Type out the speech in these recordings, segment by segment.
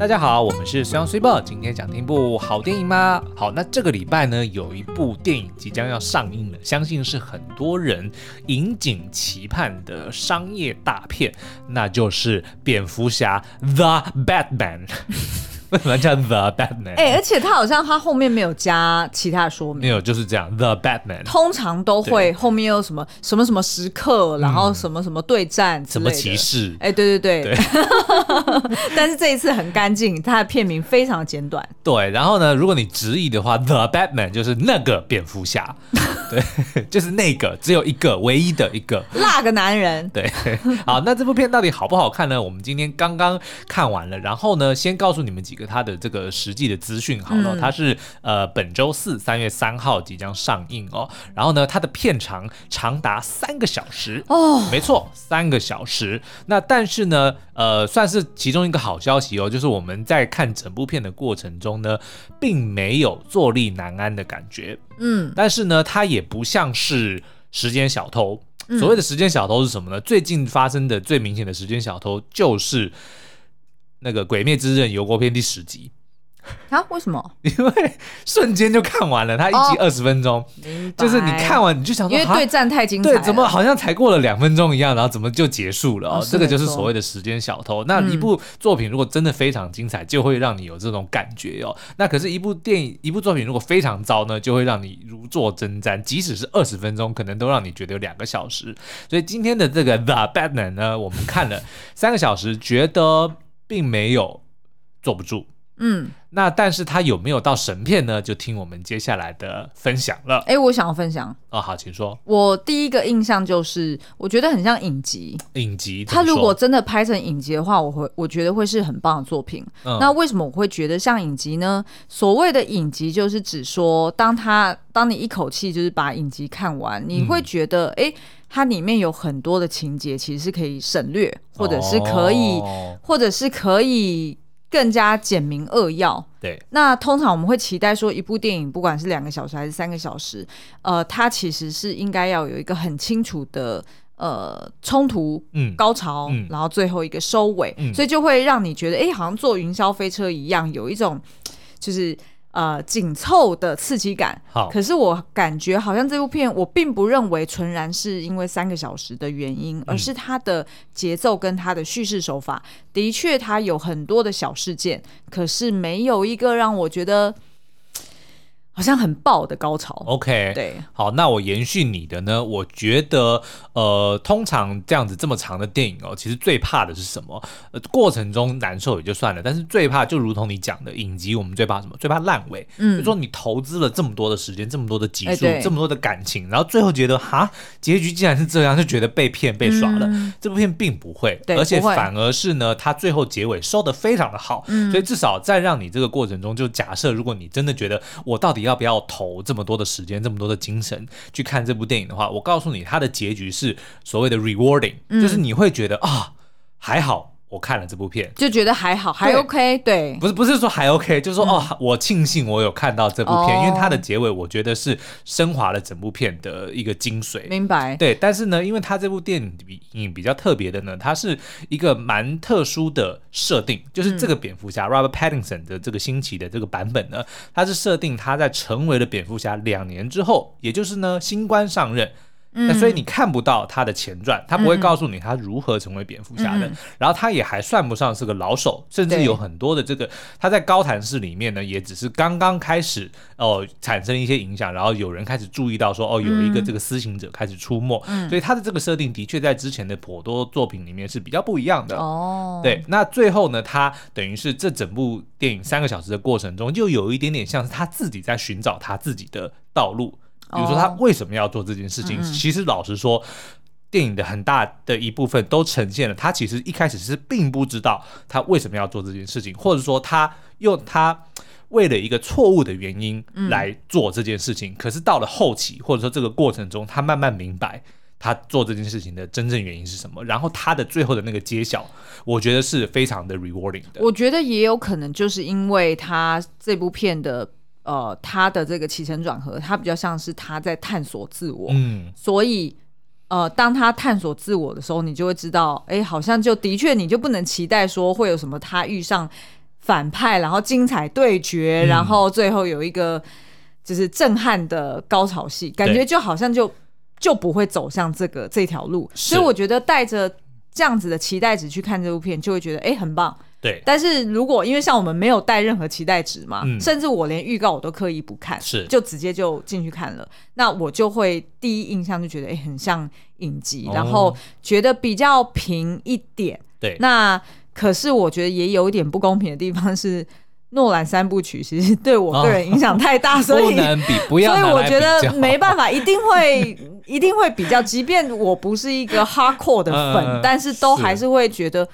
大家好，我们是虽阳虽报，今天想听部好电影吗？好，那这个礼拜呢，有一部电影即将要上映了，相信是很多人引颈期盼的商业大片，那就是蝙蝠侠 The Batman。为什么叫 The Batman？哎、欸，而且他好像他后面没有加其他说明，没有，就是这样 The Batman。通常都会后面有什么什么什么时刻，然后什么什么对战，什么骑士？哎、欸，对对对。对 但是这一次很干净，它的片名非常简短。对，然后呢，如果你直译的话，The Batman 就是那个蝙蝠侠，对，就是那个只有一个唯一的一个那个男人。对，好，那这部片到底好不好看呢？我们今天刚刚看完了，然后呢，先告诉你们几个。它的这个实际的资讯好了，它是呃本周四三月三号即将上映哦。然后呢，它的片长长达三个小时哦，没错，三个小时。那但是呢，呃，算是其中一个好消息哦，就是我们在看整部片的过程中呢，并没有坐立难安的感觉。嗯，但是呢，它也不像是时间小偷。所谓的时间小偷是什么呢？最近发生的最明显的时间小偷就是。那个《鬼灭之刃》游郭篇第十集啊？为什么？因为瞬间就看完了，它一集二十分钟，哦，就是你看完你就想说，因为对战太精彩，对，怎么好像才过了两分钟一样，然后怎么就结束了？哦，这个就是所谓的时间小偷。那一部作品如果真的非常精彩，就会让你有这种感觉哦。那可是，一部电影、一部作品如果非常糟呢，就会让你如坐针毡，即使是二十分钟，可能都让你觉得有两个小时。所以今天的这个《The Batman》呢，我们看了三个小时，觉得。并没有坐不住，嗯，那但是他有没有到神片呢？就听我们接下来的分享了。哎、欸，我想要分享哦，好，请说。我第一个印象就是，我觉得很像影集。影集，他如果真的拍成影集的话，我会我觉得会是很棒的作品。嗯、那为什么我会觉得像影集呢？所谓的影集，就是指说，当他当你一口气就是把影集看完，你会觉得，哎、嗯。欸它里面有很多的情节，其实是可以省略，或者是可以，哦、或者是可以更加简明扼要。对，那通常我们会期待说，一部电影不管是两个小时还是三个小时，呃，它其实是应该要有一个很清楚的呃冲突、嗯，高潮，嗯、然后最后一个收尾，嗯、所以就会让你觉得，哎，好像坐云霄飞车一样，有一种就是。呃，紧凑的刺激感。好，可是我感觉好像这部片，我并不认为纯然是因为三个小时的原因，嗯、而是它的节奏跟它的叙事手法，的确它有很多的小事件，可是没有一个让我觉得。好像很爆的高潮。OK，对，好，那我延续你的呢？我觉得，呃，通常这样子这么长的电影哦，其实最怕的是什么？呃，过程中难受也就算了，但是最怕就如同你讲的影集，我们最怕什么？最怕烂尾。嗯，就说你投资了这么多的时间，这么多的集数，欸、这么多的感情，然后最后觉得哈，结局竟然是这样，就觉得被骗、被耍了。嗯、这部片并不会，对而且反而是呢，它最后结尾收的非常的好。嗯，所以至少在让你这个过程中，就假设如果你真的觉得我到底要。要不要投这么多的时间、这么多的精神去看这部电影的话，我告诉你，它的结局是所谓的 rewarding，嗯，就是你会觉得啊，还好。我看了这部片，就觉得还好，还 OK，对，不是不是说还 OK，就是说、嗯、哦，我庆幸我有看到这部片，哦、因为它的结尾我觉得是升华了整部片的一个精髓。明白。对，但是呢，因为它这部电影比影比较特别的呢，它是一个蛮特殊的设定，就是这个蝙蝠侠、嗯、Robert Pattinson 的这个新奇的这个版本呢，它是设定他在成为了蝙蝠侠两年之后，也就是呢新官上任。那所以你看不到他的前传，他不会告诉你他如何成为蝙蝠侠的。嗯、然后他也还算不上是个老手，甚至有很多的这个他在高谭市里面呢，也只是刚刚开始哦、呃、产生一些影响，然后有人开始注意到说哦有一个这个私行者开始出没，嗯、所以他的这个设定的确在之前的颇多作品里面是比较不一样的。哦，对，那最后呢，他等于是这整部电影三个小时的过程中，就有一点点像是他自己在寻找他自己的道路。比如说他为什么要做这件事情？哦、其实老实说，电影的很大的一部分都呈现了他其实一开始是并不知道他为什么要做这件事情，或者说他用他为了一个错误的原因来做这件事情。嗯、可是到了后期，或者说这个过程中，他慢慢明白他做这件事情的真正原因是什么。然后他的最后的那个揭晓，我觉得是非常的 rewarding 的。我觉得也有可能就是因为他这部片的。呃，他的这个起承转合，他比较像是他在探索自我，嗯，所以呃，当他探索自我的时候，你就会知道，哎，好像就的确你就不能期待说会有什么他遇上反派，然后精彩对决，嗯、然后最后有一个就是震撼的高潮戏，感觉就好像就就不会走向这个这条路，所以我觉得带着这样子的期待值去看这部片，就会觉得哎很棒。对，但是如果因为像我们没有带任何期待值嘛，嗯、甚至我连预告我都刻意不看，是。就直接就进去看了，那我就会第一印象就觉得哎很像影集，哦、然后觉得比较平一点。对，那可是我觉得也有一点不公平的地方是，诺兰三部曲其实对我个人影响太大，哦、所以不能比，不要，所以我觉得没办法，一定会一定会比较，即便我不是一个 hardcore 的粉，嗯、但是都还是会觉得。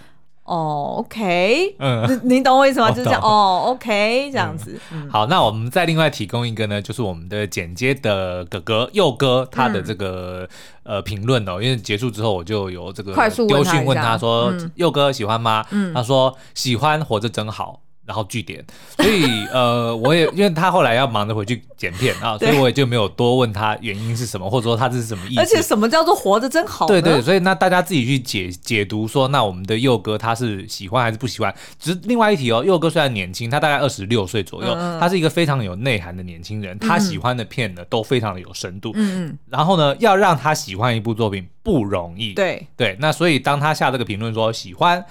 哦、oh，OK，嗯，你懂我意思吗？就是这样，哦，OK，这样子。嗯、好，那我们再另外提供一个呢，就是我们的剪接的哥哥佑哥他的这个、嗯、呃评论哦，因为结束之后我就有这个快速丢讯问他说，佑、嗯、哥喜欢吗？嗯，他说喜欢，活着真好。然后据点，所以呃，我也因为他后来要忙着回去剪片啊，所以我也就没有多问他原因是什么，或者说他这是什么意思。而且什么叫做活着真好？对对，所以那大家自己去解解读说，那我们的佑哥他是喜欢还是不喜欢？只是另外一题哦，佑哥虽然年轻，他大概二十六岁左右，嗯、他是一个非常有内涵的年轻人，他喜欢的片呢都非常的有深度。嗯嗯。然后呢，要让他喜欢一部作品不容易。对对，那所以当他下这个评论说喜欢。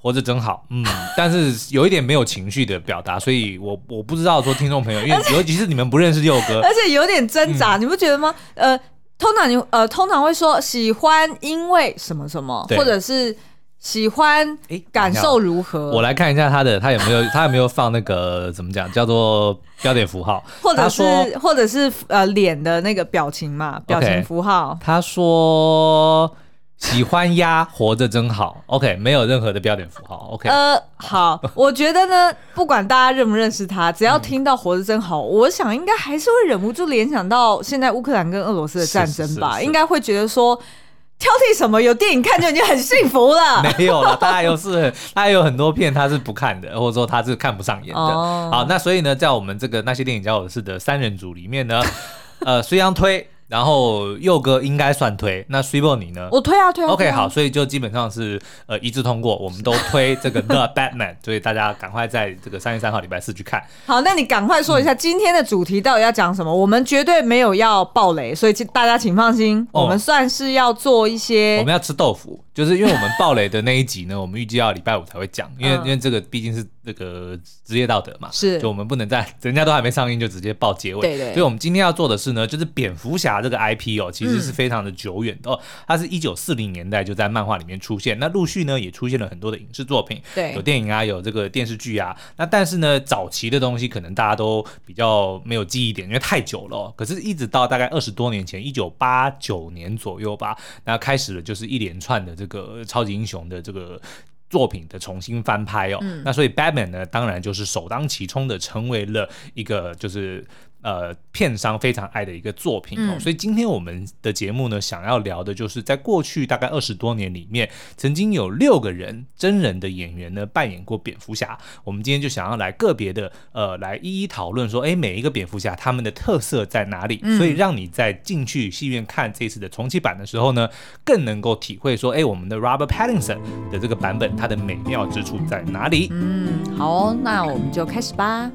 活着真好，嗯，但是有一点没有情绪的表达，所以我我不知道说听众朋友，因为尤其是你们不认识佑哥，而且有点挣扎，嗯、你不觉得吗？呃，通常你呃通常会说喜欢因为什么什么，或者是喜欢感受如何？我来看一下他的，他有没有 他有没有放那个怎么讲叫做标点符号，或者是或者是呃脸的那个表情嘛，表情符号。Okay, 他说。喜欢鸭活着真好，OK，没有任何的标点符号，OK。呃，好，我觉得呢，不管大家认不认识他，只要听到活着真好，嗯、我想应该还是会忍不住联想到现在乌克兰跟俄罗斯的战争吧，应该会觉得说挑剔什么，有电影看就已经很幸福了。没有了，他还有是，他还有很多片他是不看的，或者说他是看不上眼的。哦、好，那所以呢，在我们这个那些电影教我的事的三人组里面呢，呃，虽然推。然后佑哥应该算推，那 Cibo 你呢？我推啊推啊。OK 好，所以就基本上是呃一致通过，我们都推这个 The Batman，所以大家赶快在这个三月三号礼拜四去看。好，那你赶快说一下今天的主题到底要讲什么？嗯、我们绝对没有要爆雷，所以大家请放心，哦、我们算是要做一些。我们要吃豆腐，就是因为我们爆雷的那一集呢，我们预计要礼拜五才会讲，因为、嗯、因为这个毕竟是这个职业道德嘛，是，就我们不能在人家都还没上映就直接报结尾。对对。所以我们今天要做的是呢，就是蝙蝠侠。这个 IP 哦，其实是非常的久远的哦，它是一九四零年代就在漫画里面出现，那陆续呢也出现了很多的影视作品，对，有电影啊，有这个电视剧啊，那但是呢，早期的东西可能大家都比较没有记忆点，因为太久了哦。可是，一直到大概二十多年前，一九八九年左右吧，那开始了就是一连串的这个超级英雄的这个作品的重新翻拍哦，嗯、那所以 Batman 呢，当然就是首当其冲的成为了一个就是。呃，片商非常爱的一个作品哦，嗯、所以今天我们的节目呢，想要聊的就是在过去大概二十多年里面，曾经有六个人真人的演员呢扮演过蝙蝠侠。我们今天就想要来个别的呃，来一一讨论说，哎，每一个蝙蝠侠他们的特色在哪里？嗯、所以让你在进去戏院看这次的重启版的时候呢，更能够体会说，哎，我们的 Robert Pattinson 的这个版本它的美妙之处在哪里？嗯，好哦，那我们就开始吧。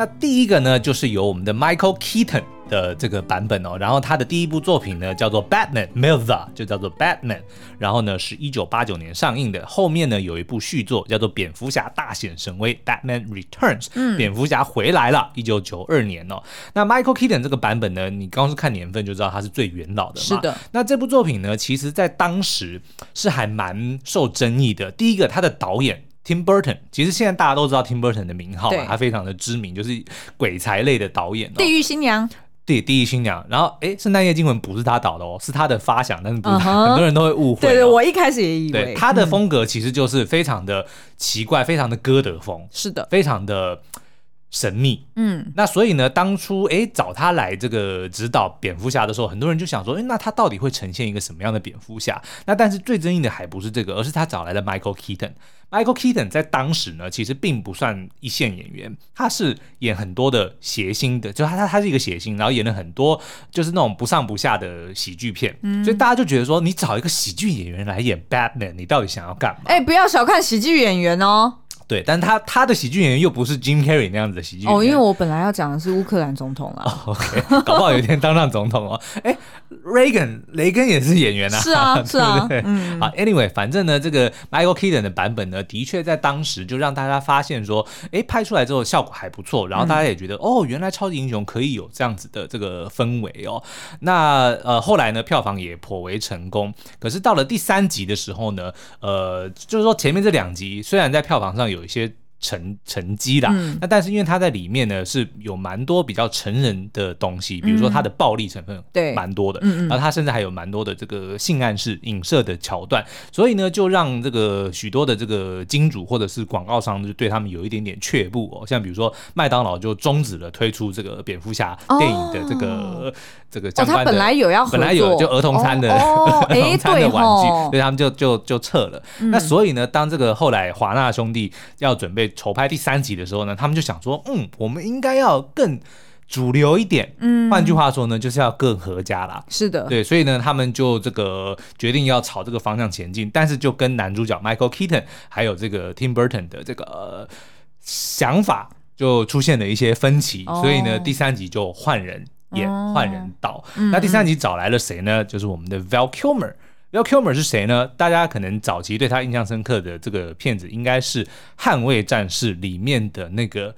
那第一个呢，就是由我们的 Michael Keaton 的这个版本哦，然后他的第一部作品呢叫做 Batman Mirza，就叫做 Batman，然后呢是一九八九年上映的，后面呢有一部续作叫做蝙蝠侠大显神威 Batman Returns，嗯，蝙蝠侠回来了，一九九二年哦。那 Michael Keaton 这个版本呢，你刚刚是看年份就知道他是最元老的嘛，是的。那这部作品呢，其实在当时是还蛮受争议的。第一个，他的导演。Tim Burton，其实现在大家都知道 Tim Burton 的名号嘛，他非常的知名，就是鬼才类的导演、哦。地狱新娘，对，地狱新娘。然后，哎，圣诞夜惊魂不是他导的哦，是他的发想，但是不是他，uh huh、很多人都会误会、哦。对对，我一开始也以为。对，他的风格其实就是非常的奇怪，嗯、非常的歌德风。是的，非常的神秘，嗯，那所以呢，当初哎找他来这个指导蝙蝠侠的时候，很多人就想说，哎，那他到底会呈现一个什么样的蝙蝠侠？那但是最争议的还不是这个，而是他找来了 Michael Keaton。Michael Keaton 在当时呢，其实并不算一线演员，他是演很多的谐星的，就他他他是一个谐星，然后演了很多就是那种不上不下的喜剧片，嗯，所以大家就觉得说，你找一个喜剧演员来演 Batman，你到底想要干嘛？哎，不要小看喜剧演员哦。对，但他他的喜剧演员又不是 Jim Carrey 那样子的喜剧演员。哦，因为我本来要讲的是乌克兰总统啊。搞不好有一天当上总统哦。哎，Reagan 雷根也是演员啊。是啊，是啊。对，嗯。好，Anyway，反正呢，这个 Michael Keaton 的版本呢，的确在当时就让大家发现说，哎，拍出来之后效果还不错，然后大家也觉得，嗯、哦，原来超级英雄可以有这样子的这个氛围哦。那呃，后来呢，票房也颇为成功。可是到了第三集的时候呢，呃，就是说前面这两集虽然在票房上有。有一些成成绩啦，那但是因为它在里面呢是有蛮多比较成人的东西，比如说它的暴力成分对。蛮多的，然后它甚至还有蛮多的这个性暗示、影射的桥段，所以呢就让这个许多的这个金主或者是广告商就对他们有一点点却步哦，像比如说麦当劳就终止了推出这个蝙蝠侠电影的这个这个相关的，本来有要本来有就儿童餐的 儿童餐的玩具，所以他们就就就撤了。那所以呢，当这个后来华纳兄弟要准备。筹拍第三集的时候呢，他们就想说，嗯，我们应该要更主流一点，嗯，换句话说呢，就是要更合家啦。是的，对，所以呢，他们就这个决定要朝这个方向前进，但是就跟男主角 Michael Keaton 还有这个 Tim Burton 的这个、呃、想法就出现了一些分歧，哦、所以呢，第三集就换人演，换、哦、人导。嗯、那第三集找来了谁呢？就是我们的 Val Kilmer。Val Kilmer 是谁呢？大家可能早期对他印象深刻的这个片子，应该是《捍卫战士》里面的那个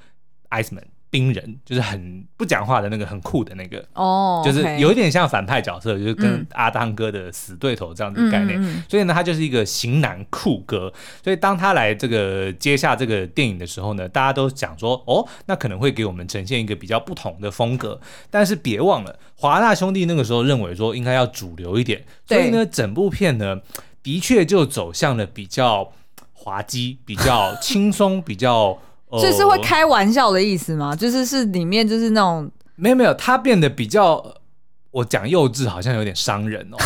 Iceman。冰人就是很不讲话的那个，很酷的那个哦，oh. 就是有一点像反派角色，就是跟阿汤哥的死对头这样子的概念。嗯、所以呢，他就是一个型男酷哥。所以当他来这个接下这个电影的时候呢，大家都讲说，哦，那可能会给我们呈现一个比较不同的风格。但是别忘了，华纳兄弟那个时候认为说应该要主流一点，所以呢，整部片呢的确就走向了比较滑稽、比较轻松、比较。这是会开玩笑的意思吗？就是是里面就是那种没有没有，他变得比较，我讲幼稚好像有点伤人哦。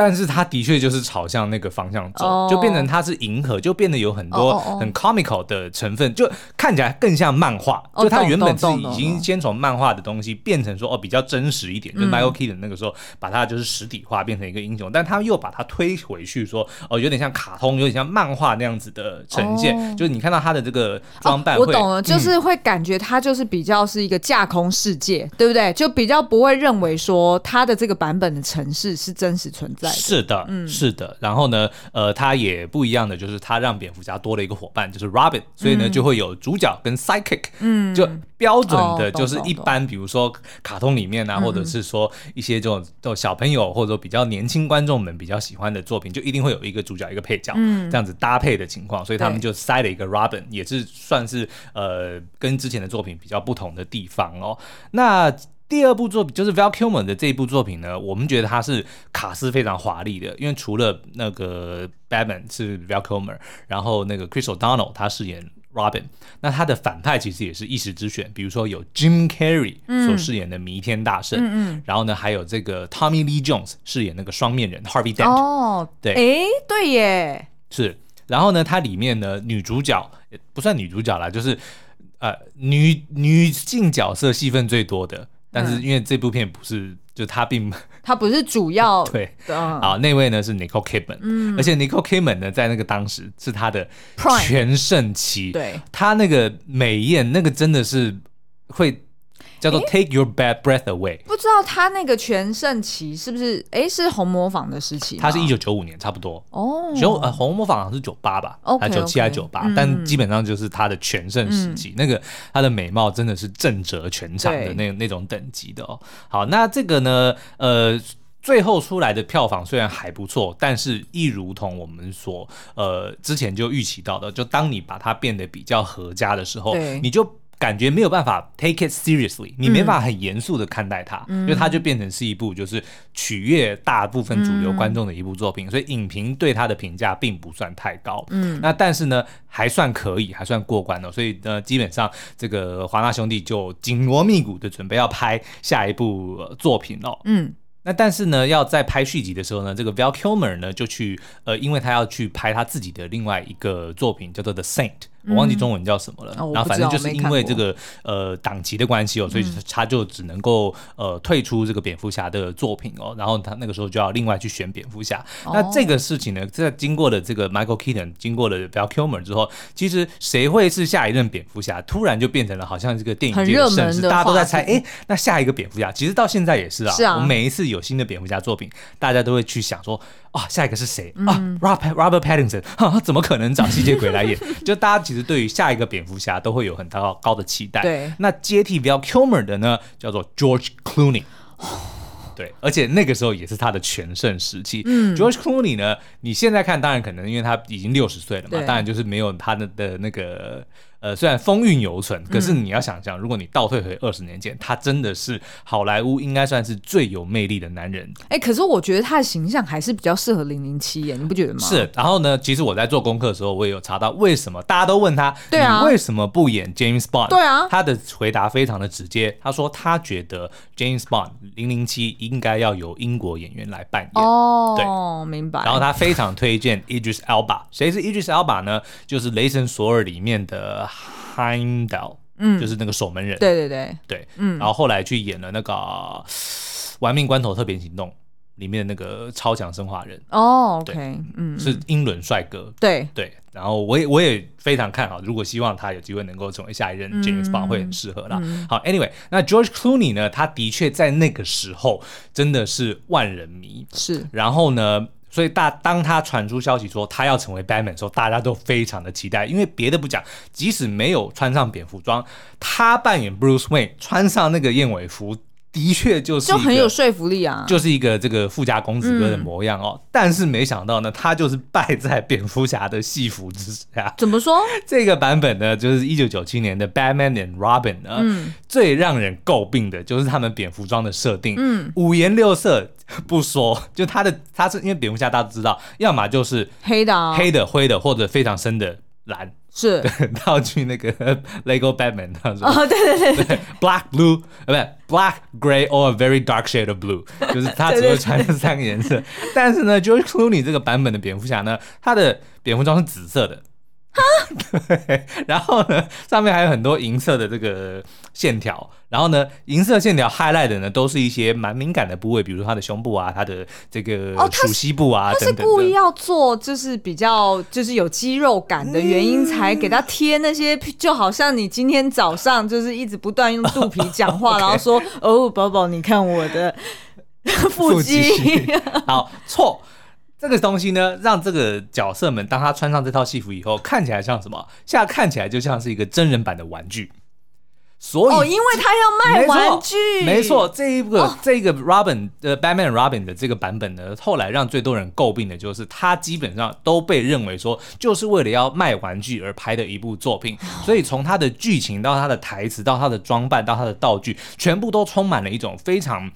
但是他的确就是朝向那个方向走，oh. 就变成他是银河，就变得有很多很 comical 的成分，就看起来更像漫画。Oh. 就他原本自己已经先从漫画的东西变成说哦比较真实一点，就 Michael Keaton 那个时候把它就是实体化变成一个英雄，嗯、但他又把它推回去说哦有点像卡通，有点像漫画那样子的呈现。Oh. 就是你看到他的这个装扮会，我懂了，就是会感觉他就是比较是一个架空世界，嗯、对不对？就比较不会认为说他的这个版本的城市是真实存在。是的，嗯，是的。然后呢，呃，他也不一样的就是他让蝙蝠侠多了一个伙伴，就是 Robin，所以呢就会有主角跟 sidekick，嗯，就标准的就是一般，比如说卡通里面啊，或者是说一些这种这种小朋友或者说比较年轻观众们比较喜欢的作品，就一定会有一个主角一个配角，嗯，这样子搭配的情况，所以他们就塞了一个 Robin，也是算是呃跟之前的作品比较不同的地方哦。那第二部作品就是 Val Kilmer 的这一部作品呢，我们觉得它是卡斯非常华丽的，因为除了那个 Batman 是 Val Kilmer，然后那个 Chris O'Donnell 他饰演 Robin，那他的反派其实也是一时之选，比如说有 Jim Carrey 所饰演的弥天大圣，嗯嗯，然后呢还有这个 Tommy Lee Jones 饰演那个双面人 Harvey Dent，哦，对，哎，对耶，是，然后呢它里面呢女主角不算女主角啦，就是呃女女性角色戏份最多的。但是因为这部片不是，嗯、就他并 他不是主要 对，啊，那位呢是 Nicole Kidman，嗯，而且 Nicole Kidman 呢在那个当时是他的全盛期，对，他那个美艳那个真的是会。叫做 Take Your Bad Breath Away，不知道他那个全盛期是不是？哎，是红模仿的时期。他是一九九五年，差不多。哦，九呃红模仿好像是九八吧，还九七还九八，但基本上就是他的全盛时期。那个他的美貌真的是震慑全场的那那种等级的哦。好，那这个呢，呃，最后出来的票房虽然还不错，但是一如同我们所呃之前就预期到的，就当你把它变得比较合家的时候，你就。感觉没有办法 take it seriously，你没办法很严肃的看待它，因为它就变成是一部就是取悦大部分主流观众的一部作品，嗯、所以影评对它的评价并不算太高。嗯，那但是呢，还算可以，还算过关哦。所以呢，基本上这个华纳兄弟就紧锣密鼓的准备要拍下一部作品了。嗯。那但是呢，要在拍续集的时候呢，这个 Val Kilmer 呢就去呃，因为他要去拍他自己的另外一个作品，叫做 The Saint。我忘记中文叫什么了，嗯、然后反正就是因为这个呃档期的关系哦，所以他就只能够呃退出这个蝙蝠侠的作品哦，然后他那个时候就要另外去选蝙蝠侠。哦、那这个事情呢，在经过了这个 Michael Keaton 经过了 Val Kilmer 之后，其实谁会是下一任蝙蝠侠，突然就变成了好像这个电影界的盛事，大家都在猜，哎，那下一个蝙蝠侠，其实到现在也是啊，是啊，我们每一次有新的蝙蝠侠作品，大家都会去想说。啊、哦，下一个是谁、嗯、啊？Robert Robert Pattinson，哈，怎么可能找吸血鬼来演？就大家其实对于下一个蝙蝠侠都会有很高高的期待。对，那接替 Val Kilmer 的呢，叫做 George Clooney。对，而且那个时候也是他的全盛时期。嗯，George Clooney 呢，你现在看，当然可能因为他已经六十岁了嘛，对当然就是没有他的的那个。呃，虽然风韵犹存，可是你要想象，如果你倒退回二十年前，嗯、他真的是好莱坞应该算是最有魅力的男人。哎、欸，可是我觉得他的形象还是比较适合零零七耶，你不觉得吗？是。然后呢，其实我在做功课的时候，我也有查到为什么大家都问他，对啊，你为什么不演 James Bond？对啊，他的回答非常的直接，他说他觉得 James Bond 零零七应该要由英国演员来扮演。哦，对，明白。然后他非常推荐 Idris Elba，谁是 Idris Elba 呢？就是《雷神索尔》里面的。Heimdall，嗯，就是那个守门人，对对对。对，嗯，然后后来去演了那个《玩命关头特别行动》里面的那个超强生化人，哦，OK，嗯，是英伦帅哥，对。对，然后我也我也非常看好，如果希望他有机会能够成为下一任 James Bond，会很适合啦。好，Anyway，那 George Clooney 呢，他的确在那个时候真的是万人迷，是，然后呢。所以大当他传出消息说他要成为 Batman 的时候，大家都非常的期待，因为别的不讲，即使没有穿上蝙蝠装，他扮演 Bruce Wayne 穿上那个燕尾服。的确就是就很有说服力啊，就是一个这个富家公子哥的模样哦。嗯、但是没想到呢，他就是败在蝙蝠侠的戏服之下。怎么说？这个版本呢，就是一九九七年的 Batman and Robin 呢，嗯、最让人诟病的就是他们蝙蝠装的设定，嗯，五颜六色不说，就他的他是因为蝙蝠侠大家都知道，要么就是黑的、黑的、灰的，或者非常深的蓝。是道具那个 Lego Batman，他说哦，对对对，对，Black Blue，呃，不是 Black Gray or a very dark shade of blue，就是他只会穿这三个颜色。但是呢，George Clooney 这个版本的蝙蝠侠呢，他的蝙蝠装是紫色的。哈，对，然后呢，上面还有很多银色的这个线条，然后呢，银色线条 highlight 的呢，都是一些蛮敏感的部位，比如说他的胸部啊，他的这个鼠蹊部啊。他是故意要做，就是比较就是有肌肉感的原因，才给他贴那些，就好像你今天早上就是一直不断用肚皮讲话，然后说哦，宝宝，你看我的腹肌。好，错。这个东西呢，让这个角色们当他穿上这套戏服以后，看起来像什么？现在看起来就像是一个真人版的玩具。所以，哦，因为他要卖玩具，没错，这一个、哦、这个 Robin 的 Batman Robin 的这个版本呢，后来让最多人诟病的就是，他基本上都被认为说，就是为了要卖玩具而拍的一部作品。所以从他的剧情到他的台词到他的装扮到他的道具，全部都充满了一种非常。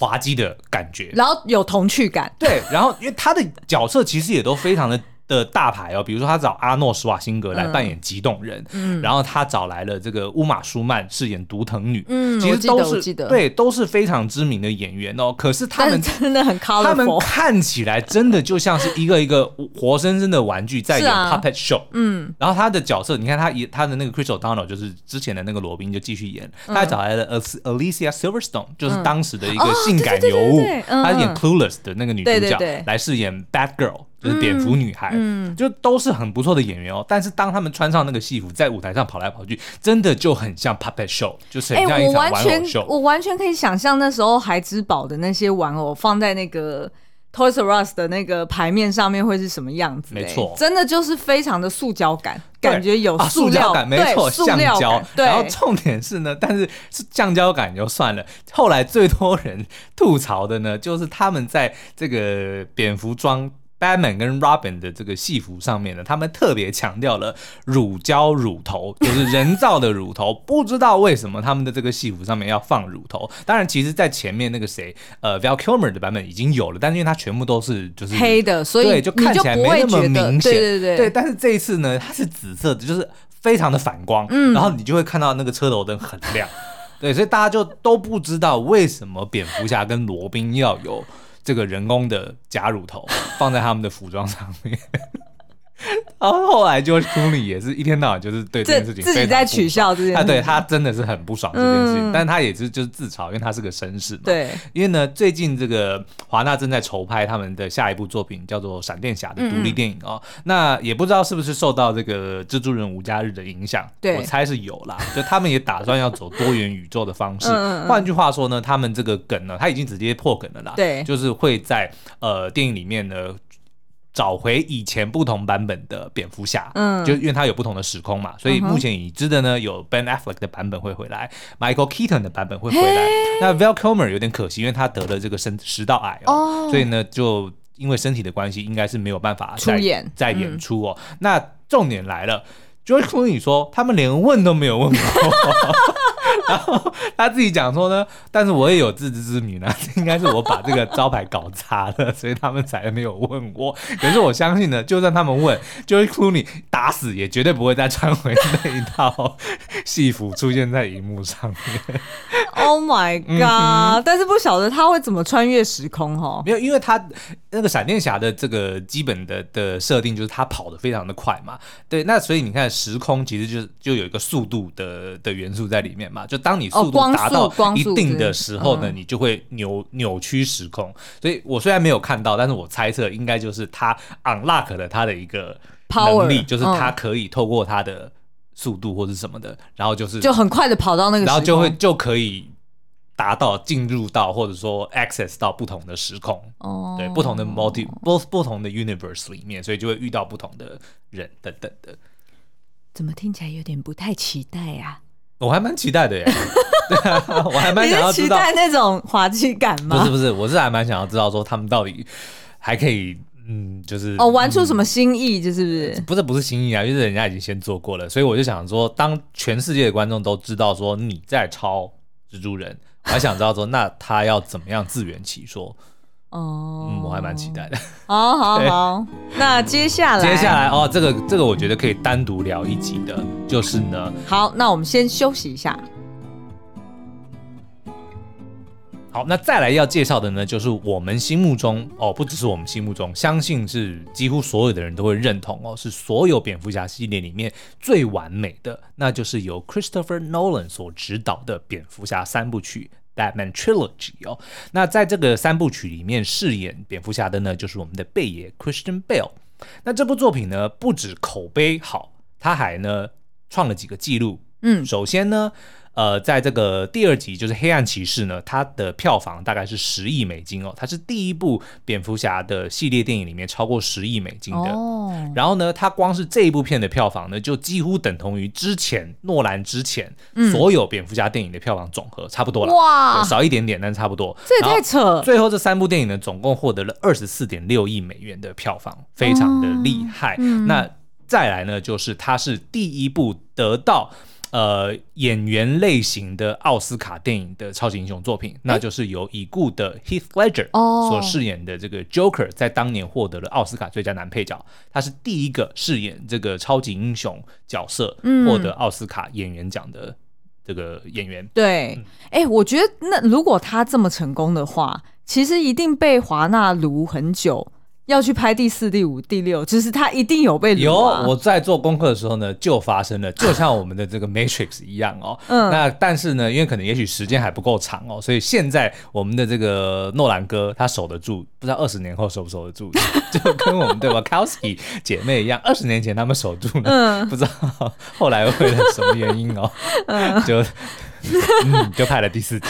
滑稽的感觉，然后有童趣感，对，然后因为他的角色其实也都非常的。的大牌哦，比如说他找阿诺施瓦辛格来扮演激动人，嗯，然后他找来了这个乌玛舒曼饰演独藤女，嗯，其实都是对，都是非常知名的演员哦。可是他们 真的很他们看起来真的就像是一个一个活生生的玩具在演 puppet show，嗯。然后他的角色，你看他演他的那个 Chris O'Donnell 就是之前的那个罗宾就继续演，他还找来了 Alicia Silverstone，就是当时的一个性感尤物，他演 Clueless 的那个女主角来饰演 Bad Girl。就是蝙蝠女孩，嗯，就都是很不错的演员哦。但是当他们穿上那个戏服，在舞台上跑来跑去，真的就很像 puppet show，就是很像一场玩偶秀。欸，我完全，我完全可以想象那时候孩之宝的那些玩偶放在那个 Toys R Us 的那个牌面上面会是什么样子。没错，真的就是非常的塑胶感，感觉有塑料感，没错，橡胶。然后重点是呢，但是是橡胶感就算了。后来最多人吐槽的呢，就是他们在这个蝙蝠装。Batman 跟 Robin 的这个戏服上面呢，他们特别强调了乳胶乳头，就是人造的乳头。不知道为什么他们的这个戏服上面要放乳头。当然，其实在前面那个谁，呃，Val Kilmer 的版本已经有了，但是因为它全部都是就是黑的，所以对就看起来没那么明显。对对对，对。但是这一次呢，它是紫色的，就是非常的反光，嗯，然后你就会看到那个车头灯很亮。对，所以大家就都不知道为什么蝙蝠侠跟罗宾要有。这个人工的假乳头放在他们的服装上面，然后后来就库里也是一天到晚就是对这件事情自己在取笑这件事情，啊，对他真的是很不爽这件事情，嗯、但他也是就是自嘲，因为他是个绅士嘛。对，因为呢，最近这个华纳正在筹拍他们的下一部作品，叫做《闪电侠》的独立电影哦。嗯、那也不知道是不是受到这个蜘蛛人无家日的影响，对我猜是有啦。就他们也打算要走多元宇宙的方式。换句话说呢，他们这个梗呢，他已经直接破梗了啦。对，就是会在呃电影里面呢。找回以前不同版本的蝙蝠侠，嗯，就因为它有不同的时空嘛，所以目前已知的呢，有 Ben Affleck 的版本会回来，Michael Keaton 的版本会回来。那 Val Kilmer 有点可惜，因为他得了这个身食道癌哦，所以呢，就因为身体的关系，应该是没有办法再演再演出哦。那重点来了，George Clooney 说他们连问都没有问过。然后他自己讲说呢，但是我也有自知之明啊，应该是我把这个招牌搞砸了，所以他们才没有问我。可是我相信呢，就算他们问，George Clooney 打死也绝对不会再穿回那一套戏服出现在荧幕上面。Oh my god！、嗯、但是不晓得他会怎么穿越时空哈？没有，因为他那个闪电侠的这个基本的的设定就是他跑得非常的快嘛。对，那所以你看时空其实就就有一个速度的的元素在里面嘛。就当你速度达到一定的时候呢，你就会扭扭曲时空。所以我虽然没有看到，但是我猜测应该就是他 unlock 了他的一个能力，就是他可以透过他的速度或者什么的，然后就是就很快的跑到那个，然后就会就可以达到进入到或者说 access 到不同的时空哦，对，不同的 multi 不不同的 universe 里面，所以就会遇到不同的人等等的。怎么听起来有点不太期待呀？我还蛮期待的耶，对啊，我还蛮想要知道期待那种滑稽感吗？不是不是，我是还蛮想要知道说他们到底还可以，嗯，就是哦，玩出什么新意，就是不是？不是不是新意啊，就是人家已经先做过了，所以我就想说，当全世界的观众都知道说你在抄蜘蛛人，我还想知道说，那他要怎么样自圆其说？哦，嗯，我还蛮期待的。好好 好，那接下来，接下来哦，这个这个我觉得可以单独聊一集的，就是呢。好，那我们先休息一下。好，那再来要介绍的呢，就是我们心目中哦，不只是我们心目中，相信是几乎所有的人都会认同哦，是所有蝙蝠侠系列里面最完美的，那就是由 Christopher Nolan 所执导的蝙蝠侠三部曲。Batman Trilogy 哦，那在这个三部曲里面饰演蝙蝠侠的呢，就是我们的贝爷 Christian Bale。那这部作品呢，不止口碑好，他还呢创了几个记录。嗯，首先呢。呃，在这个第二集就是黑暗骑士呢，它的票房大概是十亿美金哦，它是第一部蝙蝠侠的系列电影里面超过十亿美金的。哦，然后呢，它光是这一部片的票房呢，就几乎等同于之前诺兰之前所有蝙蝠侠电影的票房总和，差不多了。哇，少一点点，但差不多。这也太扯！最后这三部电影呢，总共获得了二十四点六亿美元的票房，非常的厉害。哦嗯、那再来呢，就是它是第一部得到。呃，演员类型的奥斯卡电影的超级英雄作品，欸、那就是由已故的 Heath Ledger 所饰演的这个 Joker，在当年获得了奥斯卡最佳男配角。他是第一个饰演这个超级英雄角色获得奥斯卡演员奖的这个演员。嗯、对，哎、我觉得那如果他这么成功的话，其实一定被华纳卢很久。要去拍第四、第五、第六，就是他一定有被、啊、有。我在做功课的时候呢，就发生了，就像我们的这个 Matrix 一样哦。嗯。那但是呢，因为可能也许时间还不够长哦，所以现在我们的这个诺兰哥他守得住，不知道二十年后守不守得住，就跟我们的 Wachowski 姐妹一样，二十年前他们守住了，嗯，不知道后来为了什么原因哦，嗯，就。嗯，就拍了第四集。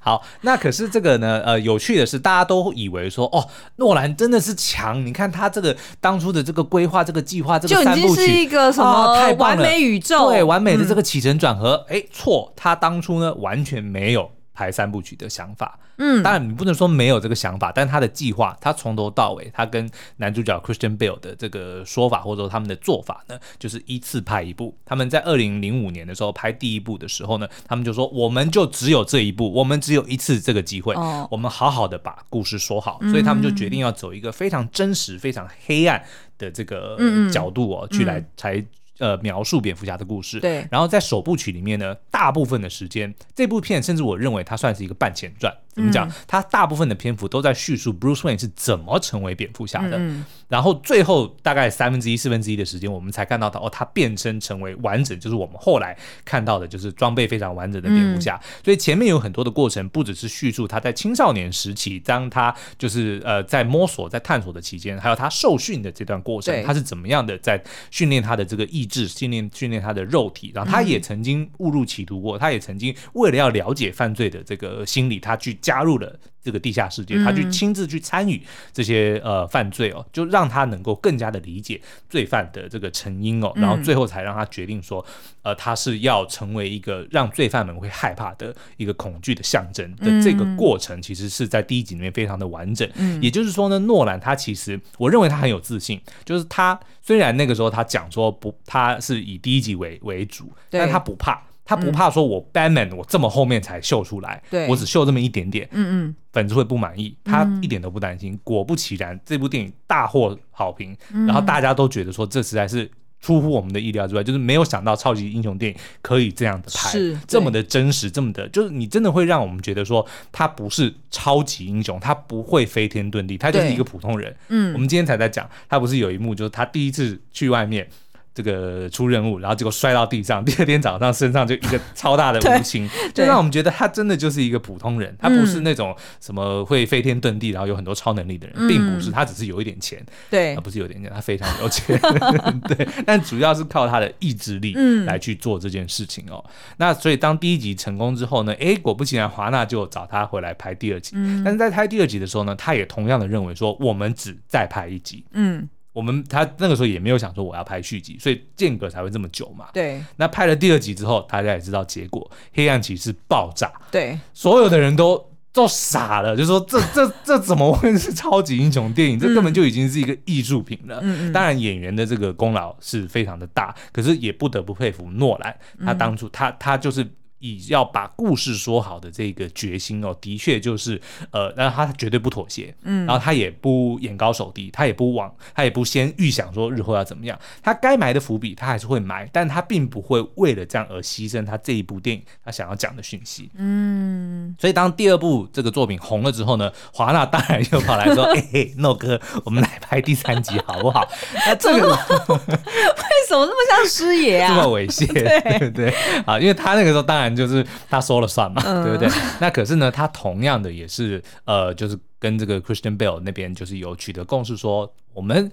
好，那可是这个呢，呃，有趣的是，大家都以为说，哦，诺兰真的是强。你看他这个当初的这个规划、这个计划、这个三部曲，就已经是一个什么、哦、完美宇宙，对，完美的这个起承转合。哎、嗯，错，他当初呢完全没有拍三部曲的想法。嗯，当然你不能说没有这个想法，但他的计划，他从头到尾，他跟男主角 Christian Bale 的这个说法，或者说他们的做法呢，就是依次拍一部。他们在二零零五年的时候拍第一部的时候呢，他们就说，我们就只有这一部，我们只有一次这个机会，哦、我们好好的把故事说好，所以他们就决定要走一个非常真实、非常黑暗的这个角度哦，嗯、去来才。呃，描述蝙蝠侠的故事。对，然后在首部曲里面呢，大部分的时间，这部片甚至我认为它算是一个半前传。怎么讲？它大部分的篇幅都在叙述 Bruce Wayne 是怎么成为蝙蝠侠的。嗯、然后最后大概三分之一、四分之一的时间，我们才看到他哦，他变身成为完整，就是我们后来看到的，就是装备非常完整的蝙蝠侠。嗯、所以前面有很多的过程，不只是叙述他在青少年时期，当他就是呃在摸索、在探索的期间，还有他受训的这段过程，他是怎么样的在训练他的这个意志，训练训练他的肉体。然后他也曾经误入歧途过，他也曾经为了要了解犯罪的这个心理，他去。加入了这个地下世界，他去亲自去参与这些呃犯罪哦，就让他能够更加的理解罪犯的这个成因哦，然后最后才让他决定说，呃，他是要成为一个让罪犯们会害怕的一个恐惧的象征。的这个过程，其实是在第一集里面非常的完整。也就是说呢，诺兰他其实我认为他很有自信，就是他虽然那个时候他讲说不，他是以第一集为为主，但他不怕。他不怕说，我 Batman 我这么后面才秀出来，对我只秀这么一点点，嗯嗯，粉丝会不满意。他一点都不担心。果不其然，这部电影大获好评，然后大家都觉得说，这实在是出乎我们的意料之外，就是没有想到超级英雄电影可以这样的拍，这么的真实，这么的，就是你真的会让我们觉得说，他不是超级英雄，他不会飞天遁地，他就是一个普通人。嗯，我们今天才在讲，他不是有一幕，就是他第一次去外面。这个出任务，然后结果摔到地上，第二天早上身上就一个超大的 乌青，就让我们觉得他真的就是一个普通人，他不是那种什么会飞天遁地，然后有很多超能力的人，并不是，他只是有一点钱，对，他不是有点钱，他非常有钱，对，但主要是靠他的意志力来去做这件事情哦。那所以当第一集成功之后呢，哎，果不其然，华纳就找他回来拍第二集，但是在拍第二集的时候呢，他也同样的认为说，我们只再拍一集，嗯。我们他那个时候也没有想说我要拍续集，所以间隔才会这么久嘛。对。那拍了第二集之后，大家也知道结果，黑暗骑士爆炸。对。所有的人都都傻了，就说这这这怎么会是超级英雄电影？这根本就已经是一个艺术品了。嗯。当然演员的这个功劳是非常的大，可是也不得不佩服诺兰，他当初他他就是。以要把故事说好的这个决心哦，的确就是呃，那他绝对不妥协，嗯，然后他也不眼高手低，他也不往，他也不先预想说日后要怎么样，他该埋的伏笔他还是会埋，但他并不会为了这样而牺牲他这一部电影他想要讲的讯息，嗯，所以当第二部这个作品红了之后呢，华纳当然又跑来说，哎、欸，诺哥，我们来拍第三集好不好？那这个为什么那么像师爷啊？这么猥亵，对对对，啊，因为他那个时候当然。就是他说了算嘛，对不对？那可是呢，他同样的也是呃，就是跟这个 Christian Bale 那边就是有取得共识，说我们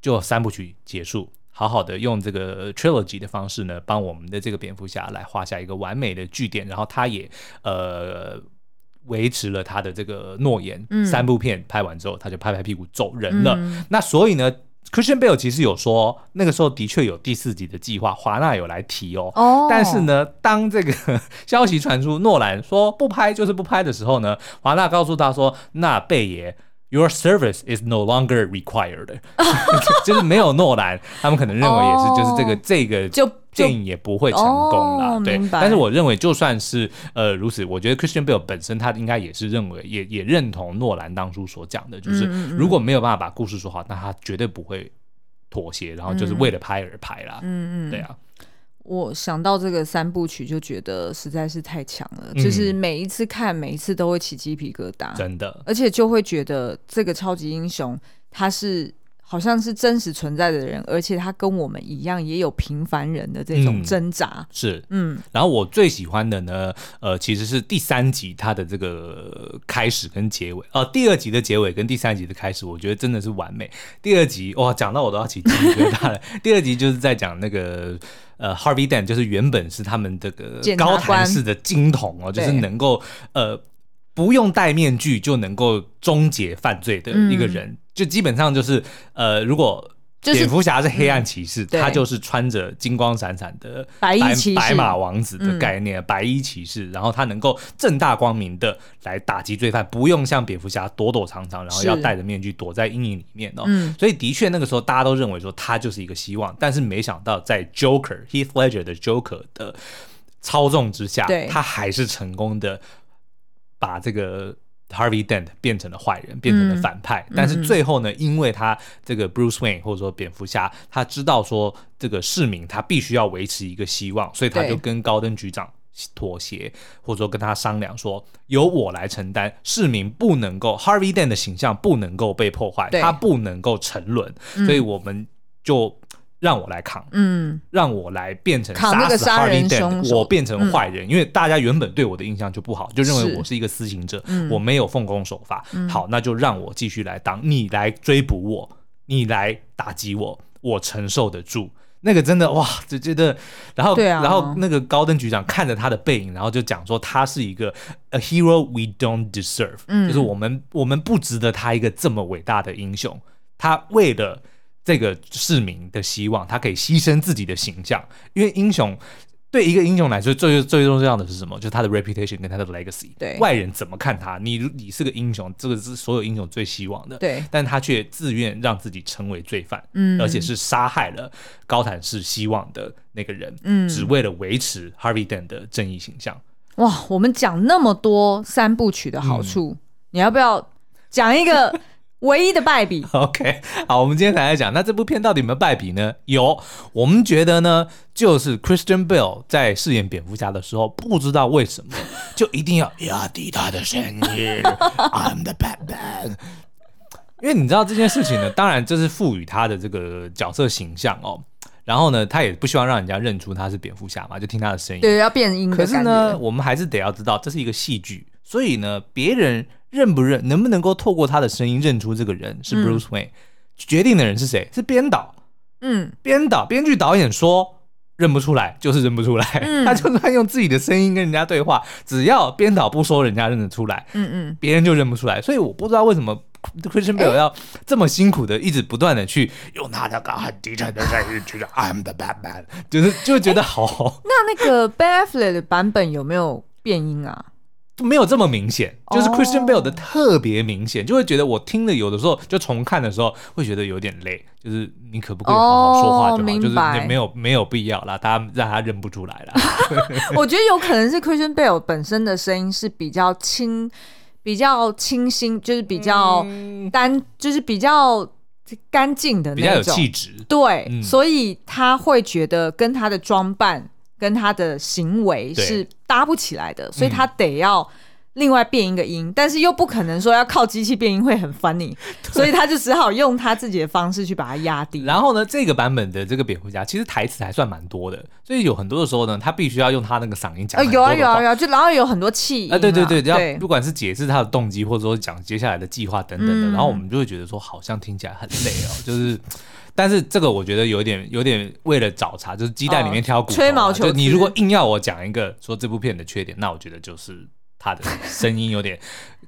就三部曲结束，好好的用这个 trilogy 的方式呢，帮我们的这个蝙蝠侠来画下一个完美的句点。然后他也呃维持了他的这个诺言，三部片拍完之后，他就拍拍屁股走人了。那所以呢？Christian Bale 其实有说，那个时候的确有第四集的计划，华纳有来提哦。哦。但是呢，当这个消息传出，诺兰说不拍就是不拍的时候呢，华纳告诉他说：“那贝爷，Your service is no longer required。” 就是没有诺兰，他们可能认为也是，就是这个、哦、这个就。电影也不会成功了，哦、对。但是我认为，就算是呃如此，我觉得 Christian Bale 本身他应该也是认为，也也认同诺兰当初所讲的，就是如果没有办法把故事说好，那他绝对不会妥协，然后就是为了拍而拍啦。嗯嗯，对啊。我想到这个三部曲，就觉得实在是太强了，嗯、就是每一次看，每一次都会起鸡皮疙瘩，真的。而且就会觉得这个超级英雄他是。好像是真实存在的人，而且他跟我们一样，也有平凡人的这种挣扎。嗯、是，嗯。然后我最喜欢的呢，呃，其实是第三集它的这个开始跟结尾。呃，第二集的结尾跟第三集的开始，我觉得真的是完美。第二集哇，讲到我都要起鸡皮疙瘩了。第二集就是在讲那个呃，Harvey Dent，就是原本是他们这个高谭市的金童哦，就是能够呃。不用戴面具就能够终结犯罪的一个人，嗯、就基本上就是呃，如果就是蝙蝠侠是黑暗骑士，嗯、他就是穿着金光闪闪的白衣白马王子的概念，嗯、白衣骑士，然后他能够正大光明的来打击罪犯，不用像蝙蝠侠躲躲藏藏，然后要戴着面具躲在阴影里面哦。嗯、所以的确那个时候大家都认为说他就是一个希望，但是没想到在 Joker Heath Ledger 的 Joker 的操纵之下，他还是成功的把这个。Harvey Dent 变成了坏人，变成了反派。嗯、但是最后呢，嗯、因为他这个 Bruce Wayne 或者说蝙蝠侠，他知道说这个市民他必须要维持一个希望，所以他就跟高登局长妥协，或者说跟他商量说，由我来承担，市民不能够 Harvey Dent 的形象不能够被破坏，他不能够沉沦，嗯、所以我们就。让我来扛，嗯，让我来变成杀死 Harvey Dent，我变成坏人，嗯、因为大家原本对我的印象就不好，就认为我是一个私刑者，嗯、我没有奉公守法。嗯、好，那就让我继续来当，你来追捕我，你来打击我，我承受得住。那个真的哇，就觉得，然后，啊、然后那个高登局长看着他的背影，然后就讲说他是一个 a hero we don't deserve，、嗯、就是我们我们不值得他一个这么伟大的英雄，他为了。这个市民的希望，他可以牺牲自己的形象，因为英雄对一个英雄来说最最重要的是什么？就是他的 reputation 跟他的 legacy。对，外人怎么看他？你你是个英雄，这个是所有英雄最希望的。对，但他却自愿让自己成为罪犯，嗯，而且是杀害了高谭市希望的那个人，嗯，只为了维持 Harvey Dent 的正义形象。哇，我们讲那么多三部曲的好处，嗯、你要不要讲一个？唯一的败笔。OK，好，我们今天才来讲，那这部片到底有没有败笔呢？有，我们觉得呢，就是 Christian Bale 在饰演蝙蝠侠的时候，不知道为什么 就一定要压低他的声音，I'm the Batman。因为你知道这件事情呢，当然这是赋予他的这个角色形象哦。然后呢，他也不希望让人家认出他是蝙蝠侠嘛，就听他的声音，对，要变音。可是呢，我们还是得要知道这是一个戏剧，所以呢，别人。认不认，能不能够透过他的声音认出这个人是 Bruce Wayne？、嗯、决定的人是谁？是编导。嗯，编导、编剧、导演说认不出来就是认不出来。嗯、他就算用自己的声音跟人家对话，只要编导不说，人家认得出来。嗯嗯，别人就认不出来。所以我不知道为什么 Christian Bale 要这么辛苦的，一直不断的去用他那个很低沉的声音，就是 I'm the Batman，就是就觉得好好。那那个 Ben Affleck 的版本有没有变音啊？没有这么明显，就是 Christian Bale 的特别明显，就会觉得我听了有的时候就重看的时候会觉得有点累，就是你可不可以好好说话就好，就是没有没有必要啦，大家让他认不出来啦。我觉得有可能是 Christian Bale 本身的声音是比较清、比较清新，就是比较单，就是比较干净的那种，比较有气质。对，所以他会觉得跟他的装扮。跟他的行为是搭不起来的，所以他得要另外变一个音，嗯、但是又不可能说要靠机器变音会很 funny，所以他就只好用他自己的方式去把它压低。然后呢，这个版本的这个蝙蝠侠其实台词还算蛮多的，所以有很多的时候呢，他必须要用他那个嗓音讲。有啊有啊有啊，就然后有很多气啊，对对对，要不管是解释他的动机，或者说讲接下来的计划等等的，嗯、然后我们就会觉得说好像听起来很累哦，就是。但是这个我觉得有点有点为了找茬，就是鸡蛋里面挑骨头，啊。吹毛求疵。就你如果硬要我讲一个说这部片的缺点，那我觉得就是他的声音有点。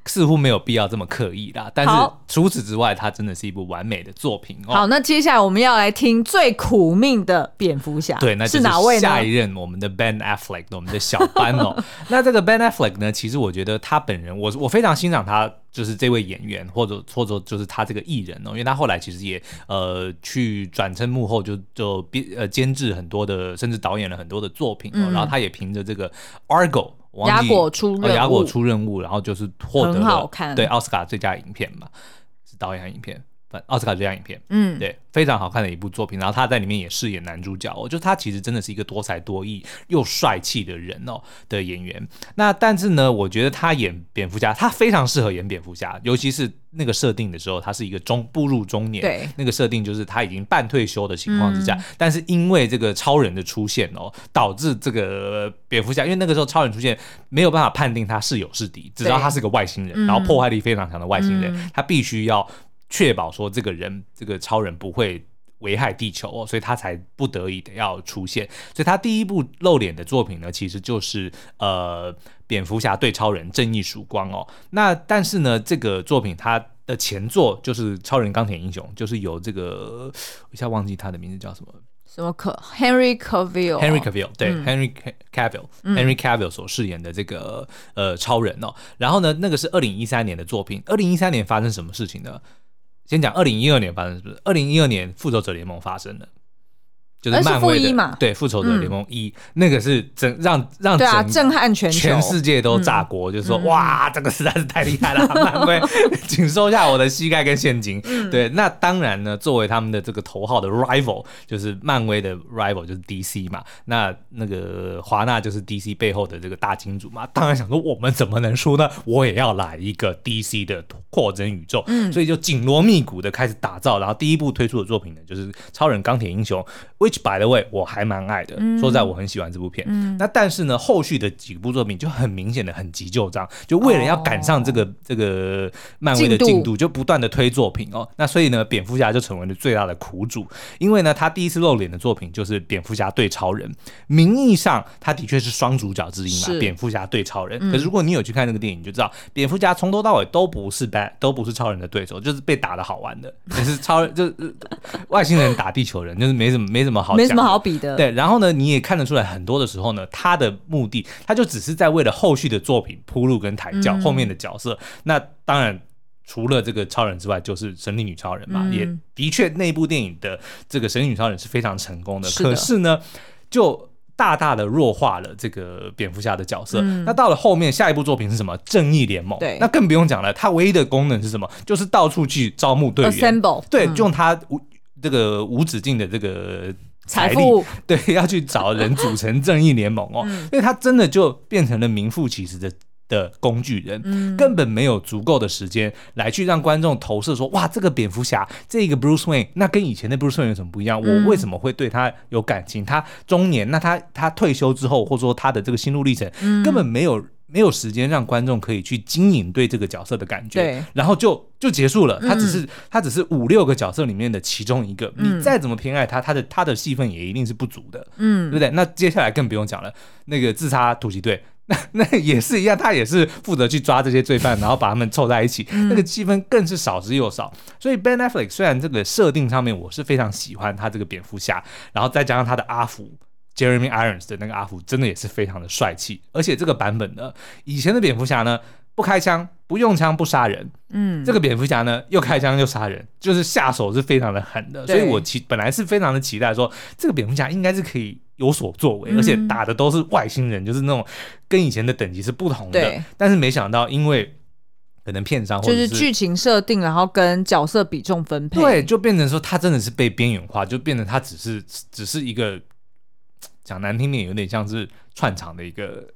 似乎没有必要这么刻意啦，但是除此之外，它真的是一部完美的作品哦。好，那接下来我们要来听最苦命的蝙蝠侠，对，那是哪位呢？下一任我们的 Ben Affleck，我们的小班哦。那这个 Ben Affleck 呢，其实我觉得他本人，我我非常欣赏他，就是这位演员，或者或者就是他这个艺人哦，因为他后来其实也呃去转成幕后就，就就编呃监制很多的，甚至导演了很多的作品哦。嗯、然后他也凭着这个 Argo。雅果出任务，雅果出任务，然后就是获得了对奥斯卡最佳影片嘛，是导演影片，奥斯卡最佳影片，嗯，对。非常好看的一部作品，然后他在里面也饰演男主角，哦，就他其实真的是一个多才多艺又帅气的人哦的演员。那但是呢，我觉得他演蝙蝠侠，他非常适合演蝙蝠侠，尤其是那个设定的时候，他是一个中步入中年，对，那个设定就是他已经半退休的情况之下，嗯、但是因为这个超人的出现哦，导致这个蝙蝠侠，因为那个时候超人出现没有办法判定他是友是敌，只知道他是个外星人，对然后破坏力非常强的外星人，嗯、他必须要。确保说这个人这个超人不会危害地球哦，所以他才不得已的要出现。所以他第一部露脸的作品呢，其实就是呃蝙蝠侠对超人正义曙光哦。那但是呢，这个作品它的前作就是《超人钢铁英雄》，就是由这个，我一下忘记他的名字叫什么。什么可 Henry Cavill，Henry Cavill 对、嗯、Henry Cavill，Henry Cavill 所饰演的这个呃超人哦，然后呢，那个是二零一三年的作品。二零一三年发生什么事情呢？先讲二零一二年发生是不是？二零一二年复仇者联盟发生了。就是漫威的嘛，对，复仇者联盟一那个是整让让对啊震撼全球，全世界都炸锅，就是说哇，这个实在是太厉害了，漫威，请收下我的膝盖跟现金。对，那当然呢，作为他们的这个头号的 rival，就是漫威的 rival 就是 DC 嘛，那那个华纳就是 DC 背后的这个大金主嘛，当然想说我们怎么能输呢？我也要来一个 DC 的扩增宇宙，所以就紧锣密鼓的开始打造，然后第一部推出的作品呢，就是超人钢铁英雄。By the way，我还蛮爱的。嗯、说实在，我很喜欢这部片。嗯、那但是呢，后续的几部作品就很明显的很急就章，就为了要赶上这个、哦、这个漫威的进度，进度就不断的推作品哦。那所以呢，蝙蝠侠就成为了最大的苦主，因为呢，他第一次露脸的作品就是蝙蝠侠对超人。名义上他的确是双主角之一嘛，蝙蝠侠对超人。嗯、可是如果你有去看那个电影，你就知道蝙蝠侠从头到尾都不是 bad，都不是超人的对手，就是被打的好玩的。可是超人就是外星人打地球人，就是没什么没什么好。什么好比的？对，然后呢，你也看得出来，很多的时候呢，他的目的，他就只是在为了后续的作品铺路跟抬轿，后面的角色。嗯、那当然，除了这个超人之外，就是神力女超人嘛。嗯、也的确，那部电影的这个神力女超人是非常成功的。是的。可是呢，就大大的弱化了这个蝙蝠侠的角色。嗯、那到了后面，下一部作品是什么？正义联盟。对。那更不用讲了，它唯一的功能是什么？就是到处去招募队员。对，就用它无这个无止境的这个。财力 对，要去找人组成正义联盟哦，嗯、所以他真的就变成了名副其实的的工具人，嗯、根本没有足够的时间来去让观众投射说，哇，这个蝙蝠侠，这个 Bruce Wayne，那跟以前的 Bruce Wayne 有什么不一样？嗯、我为什么会对他有感情？他中年，那他他退休之后，或者说他的这个心路历程，嗯、根本没有。没有时间让观众可以去经营对这个角色的感觉，对，然后就就结束了。他只是、嗯、他只是五六个角色里面的其中一个，嗯、你再怎么偏爱他，他的他的戏份也一定是不足的，嗯，对不对？那接下来更不用讲了，那个自杀突击队，那 那也是一样，他也是负责去抓这些罪犯，然后把他们凑在一起，嗯、那个气氛更是少之又少。所以 Ben Affleck 虽然这个设定上面我是非常喜欢他这个蝙蝠侠，然后再加上他的阿福。Jeremy Irons 的那个阿福真的也是非常的帅气，而且这个版本呢，以前的蝙蝠侠呢不开枪、不用枪、不杀人，嗯，这个蝙蝠侠呢又开枪又杀人，就是下手是非常的狠的，所以我期本来是非常的期待说这个蝙蝠侠应该是可以有所作为，嗯、而且打的都是外星人，就是那种跟以前的等级是不同的，对。但是没想到因为可能片商就是剧情设定，然后跟角色比重分配，对，就变成说他真的是被边缘化，就变成他只是只是一个。讲难听点，有点像是串场的一个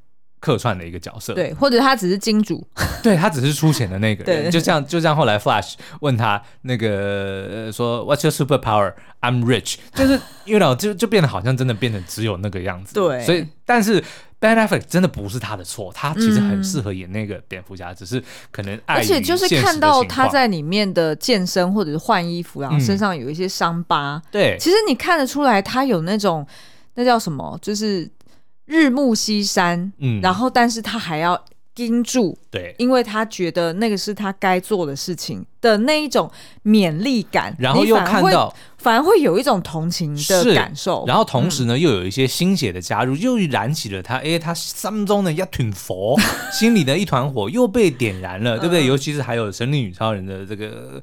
客串的一个角色，对，或者他只是金主，对，他只是出钱的那个。人，对。就像就像后来 Flash 问他那个说 What's your super power? I'm rich，就是 you know 就就变得好像真的变得只有那个样子，对，所以但是 Ben Affleck 真的不是他的错，他其实很适合演那个蝙蝠侠，嗯、只是可能爱，而且就是看到他在里面的健身或者是换衣服，然后身上有一些伤疤，嗯、对，其实你看得出来他有那种。那叫什么？就是日暮西山，嗯，然后但是他还要盯住，对，因为他觉得那个是他该做的事情的那一种勉励感，然后又看到反而会有一种同情的感受，然后同时呢，嗯、又有一些新血的加入，又燃起了他，哎，他心中的一团火，心里的一团火又被点燃了，对不对？嗯、尤其是还有神力女超人的这个。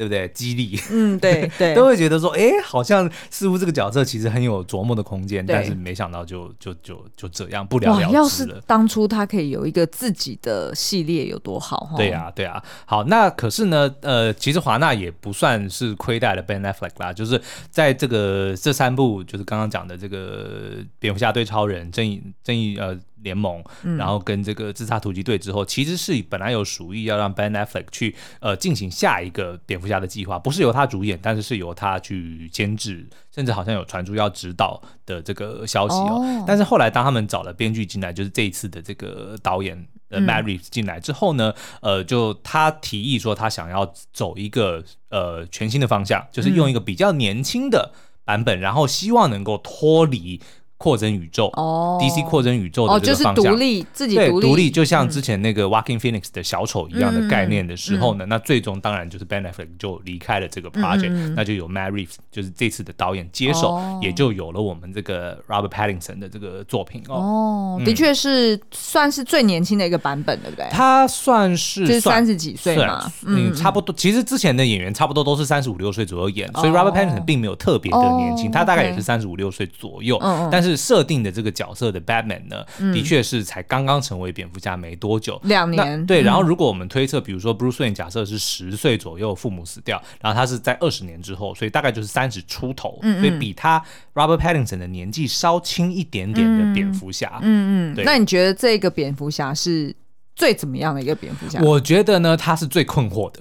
对不对？激励，嗯，对 对，都会觉得说，哎，好像似乎这个角色其实很有琢磨的空间，但是没想到就就就就这样不了了之了。要是当初他可以有一个自己的系列有多好？对呀、啊，对啊。好，那可是呢，呃，其实华纳也不算是亏待了 Ben Affleck 啦，就是在这个这三部，就是刚刚讲的这个蝙蝠侠对超人、正义正义呃。联盟，然后跟这个自杀突击队之后，嗯、其实是本来有属意要让 Ben Affleck 去呃进行下一个蝙蝠侠的计划，不是由他主演，但是是由他去监制，甚至好像有传出要指导的这个消息哦。哦，但是后来当他们找了编剧进来，就是这一次的这个导演呃 Reeves 进来之后呢，嗯、呃，就他提议说他想要走一个呃全新的方向，就是用一个比较年轻的版本，嗯、然后希望能够脱离。扩增宇宙哦，DC 扩增宇宙的这个方向，哦、就是独立自己独立，独立，就像之前那个 Joaquin Phoenix 的小丑一样的概念的时候呢，那最终当然就是 Ben Affleck 就离开了这个 project，、那就有 Matt Reeves 就是这次的导演接手，哦、也就有了我们这个 Robert Pattinson 的这个作品哦。哦，嗯、的确是算是最年轻的一个版本，对不对？他算是就是三十几岁嘛，嗯，差不多。其实之前的演员差不多都是三十五六岁左右演，哦、所以 Robert Pattinson 并没有特别的年轻，哦、他大概也是三十五六岁左右。嗯、但是设定的这个角色的 Batman 呢，嗯、的确是才刚刚成为蝙蝠侠没多久，两年。对，然后如果我们推测，比如说 Bruce Wayne 假设是十岁左右父母死掉，然后他是在二十年之后，所以大概就是三十出头，嗯嗯，所以比他 Robert Pattinson 的年纪稍轻一点点的蝙蝠侠。嗯嗯，嗯对那你觉得这个蝙蝠侠是？最怎么样的一个蝙蝠侠？我觉得呢，他是最困惑的，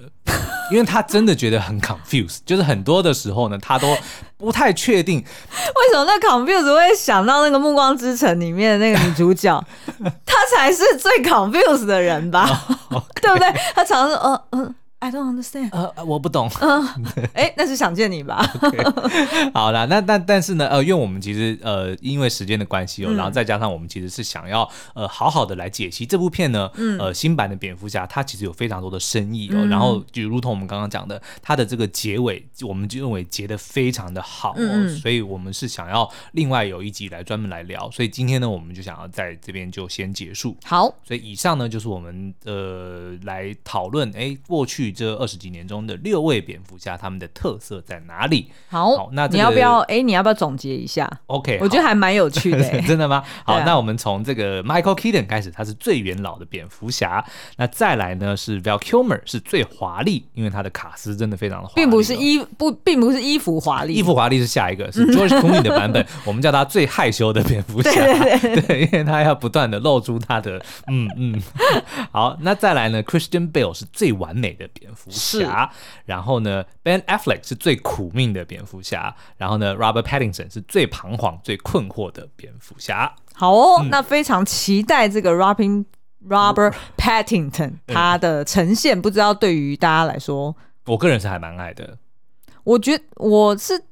因为他真的觉得很 confused，就是很多的时候呢，他都不太确定为什么那 confused 会想到那个《暮光之城》里面的那个女主角，她才是最 confused 的人吧？oh. 对不对？他常常说，嗯、呃、嗯。I don't understand。呃，我不懂。嗯，哎，那是想见你吧？Okay. 好啦，那但但是呢，呃，因为我们其实呃，因为时间的关系哦，嗯、然后再加上我们其实是想要呃，好好的来解析这部片呢。嗯。呃，新版的蝙蝠侠它其实有非常多的深意哦，嗯、然后就如同我们刚刚讲的，它的这个结尾，我们就认为结的非常的好所以我们是想要另外有一集来专门来聊。所以今天呢，我们就想要在这边就先结束。好。所以以上呢，就是我们呃来讨论哎过去。这二十几年中的六位蝙蝠侠，他们的特色在哪里？好，好那、这个、你要不要？哎，你要不要总结一下？OK，我觉得还蛮有趣的。真的吗？好，啊、那我们从这个 Michael Keaton 开始，他是最元老的蝙蝠侠。那再来呢是 Val Kilmer，是最华丽，因为他的卡斯真的非常的华丽，并不是衣不，并不是衣服华丽，衣服华丽是下一个，是 George Clooney 的版本。我们叫他最害羞的蝙蝠侠，对，对，对，对，因为他要不断的露出他的嗯嗯。好，那再来呢，Christian Bale 是最完美的蝙蝠侠。然后呢，Ben Affleck 是最苦命的蝙蝠侠，然后呢，Robert Pattinson 是最彷徨、最困惑的蝙蝠侠。好哦，嗯、那非常期待这个 Robin Robert Pattinson 他的呈现，嗯、不知道对于大家来说，我个人是还蛮爱的。我觉得我是。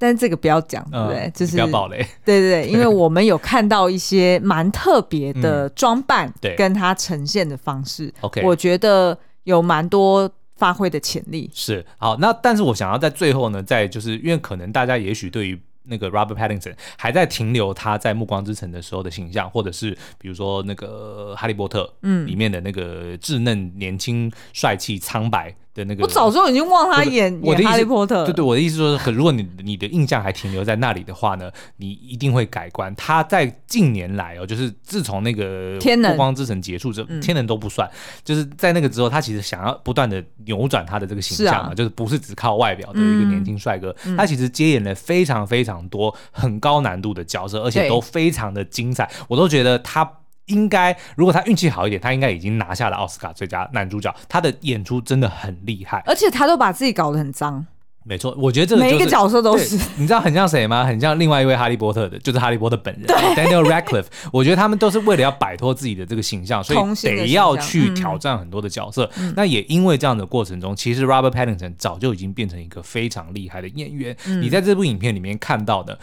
但是这个不要讲，对不对？就是不要暴雷。对对对，因为我们有看到一些蛮特别的装扮，对，跟他呈现的方式，OK，我觉得有蛮多发挥的潜力。是，好，那但是我想要在最后呢，在就是因为可能大家也许对于那个 Robert Pattinson 还在停留他在暮光之城的时候的形象，或者是比如说那个哈利波特，嗯，里面的那个稚嫩、年轻、帅气、苍白。的那个，我早就已经忘他演演哈利波特。对对，我的意思说，可如果你你的印象还停留在那里的话呢，你一定会改观。他在近年来哦，就是自从那个《暮光之城》结束之后，天能都不算，就是在那个之后，他其实想要不断的扭转他的这个形象嘛，就是不是只靠外表的一个年轻帅哥，他其实接演了非常非常多很高难度的角色，而且都非常的精彩，我都觉得他。应该，如果他运气好一点，他应该已经拿下了奥斯卡最佳男主角。他的演出真的很厉害，而且他都把自己搞得很脏。没错，我觉得这个、就是、每一个角色都是。你知道很像谁吗？很像另外一位哈利波特的，就是哈利波特本人 Daniel Radcliffe。我觉得他们都是为了要摆脱自己的这个形象，所以得要去挑战很多的角色。嗯、那也因为这样的过程中，其实 Robert Pattinson 早就已经变成一个非常厉害的演员。嗯、你在这部影片里面看到的。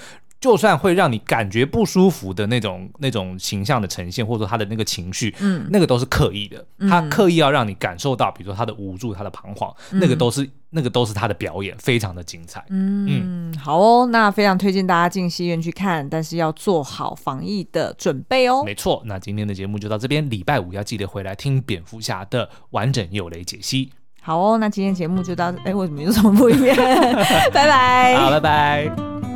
就算会让你感觉不舒服的那种那种形象的呈现，或者说他的那个情绪，嗯，那个都是刻意的，嗯、他刻意要让你感受到，比如说他的无助、他的彷徨，嗯、那个都是那个都是他的表演，非常的精彩。嗯，嗯好哦，那非常推荐大家进戏院去看，但是要做好防疫的准备哦。没错，那今天的节目就到这边，礼拜五要记得回来听蝙蝠侠的完整有雷解析。好哦，那今天节目就到，哎，为什么有什么不一样？拜拜，好，拜拜。